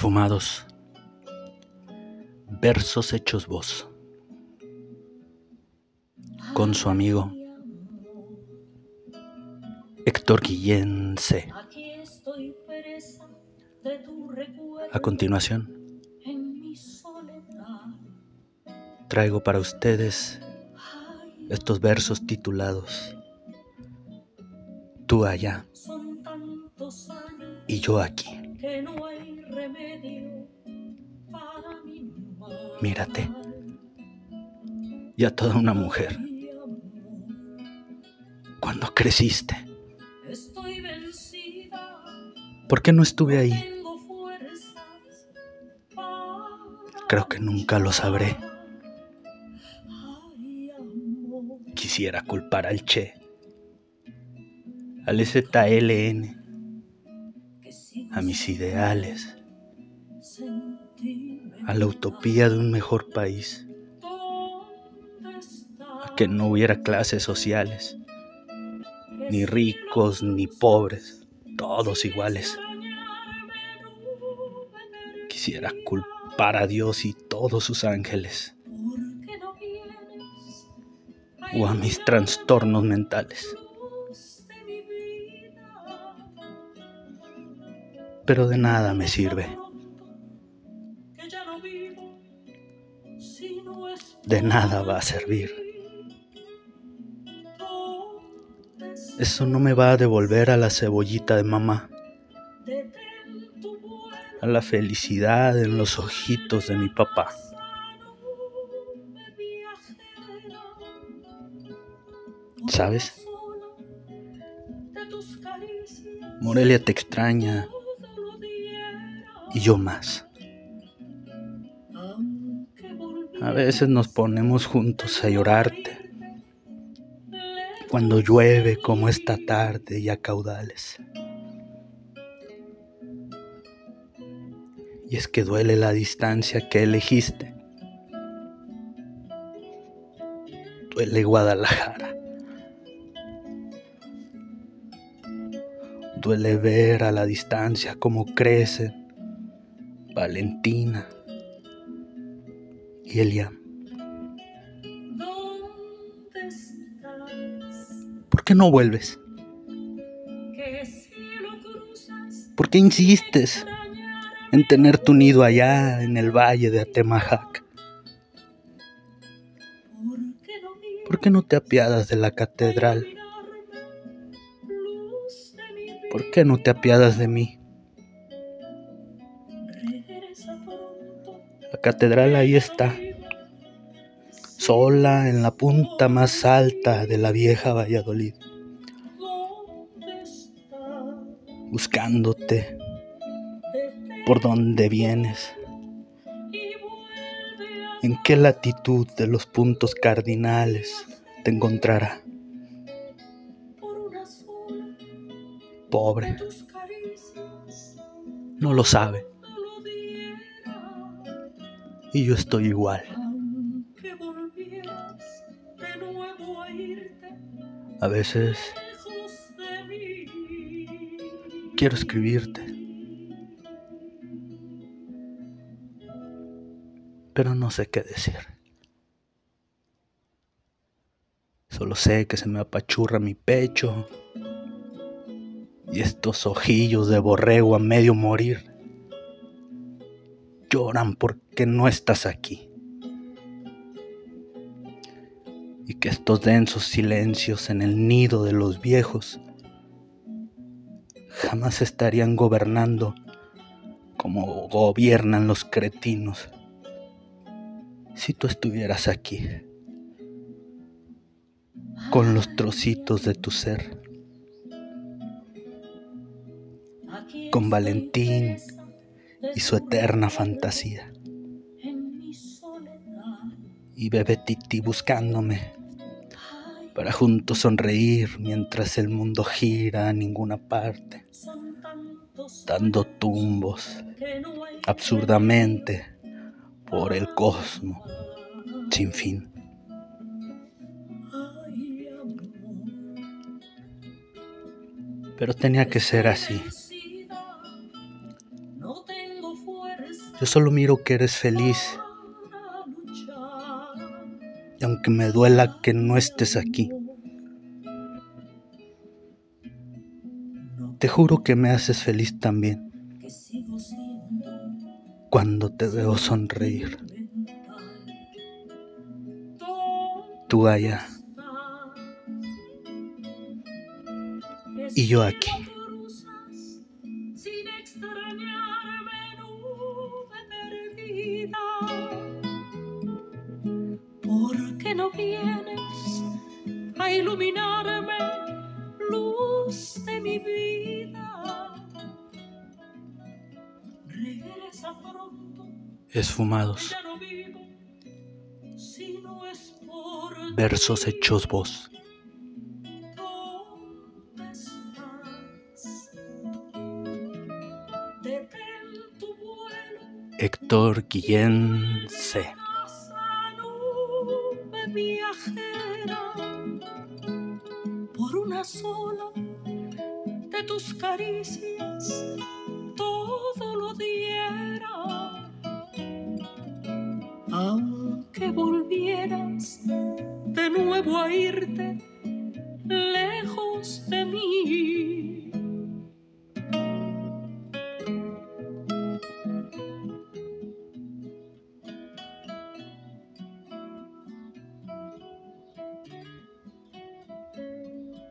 Esfumados. Versos hechos voz. Con su amigo Héctor Guillén C. A continuación, traigo para ustedes estos versos titulados Tú allá y yo aquí. Mírate. Ya toda una mujer. Cuando creciste. ¿Por qué no estuve ahí? Creo que nunca lo sabré. Quisiera culpar al Che, al ZLN, a mis ideales, a la utopía de un mejor país, a que no hubiera clases sociales, ni ricos ni pobres, todos iguales. Quisiera culpar a Dios y todos sus ángeles, o a mis trastornos mentales. Pero de nada me sirve. De nada va a servir. Eso no me va a devolver a la cebollita de mamá, a la felicidad en los ojitos de mi papá. ¿Sabes? Morelia te extraña y yo más. A veces nos ponemos juntos a llorarte. Cuando llueve como esta tarde y a caudales. Y es que duele la distancia que elegiste. Duele Guadalajara. Duele ver a la distancia cómo crece Valentina y. ¿Por qué no vuelves? ¿Por qué insistes en tener tu nido allá en el valle de Atemajac? ¿Por qué no te apiadas de la catedral? ¿Por qué no te apiadas de mí? La catedral ahí está, sola en la punta más alta de la vieja Valladolid, buscándote por donde vienes, en qué latitud de los puntos cardinales te encontrará. Pobre, no lo sabe y yo estoy igual. A veces quiero escribirte, pero no sé qué decir. Solo sé que se me apachurra mi pecho y estos ojillos de borrego a medio morir lloran porque no estás aquí. Y que estos densos silencios en el nido de los viejos jamás estarían gobernando como gobiernan los cretinos si tú estuvieras aquí, con los trocitos de tu ser, con Valentín y su eterna fantasía. Y bebe Titi buscándome para juntos sonreír mientras el mundo gira a ninguna parte, dando tumbos absurdamente por el cosmos sin fin. Pero tenía que ser así. Yo solo miro que eres feliz. Y aunque me duela que no estés aquí, te juro que me haces feliz también cuando te veo sonreír. Tú allá y yo aquí. ¿Por qué no vienes a iluminarme, luz de mi vida? Regresa pronto, Esfumados, no vivo, si no es por versos hechos voz. Héctor Guillén C. Por una sola de tus caricias todo lo diera. Aunque volvieras de nuevo a irte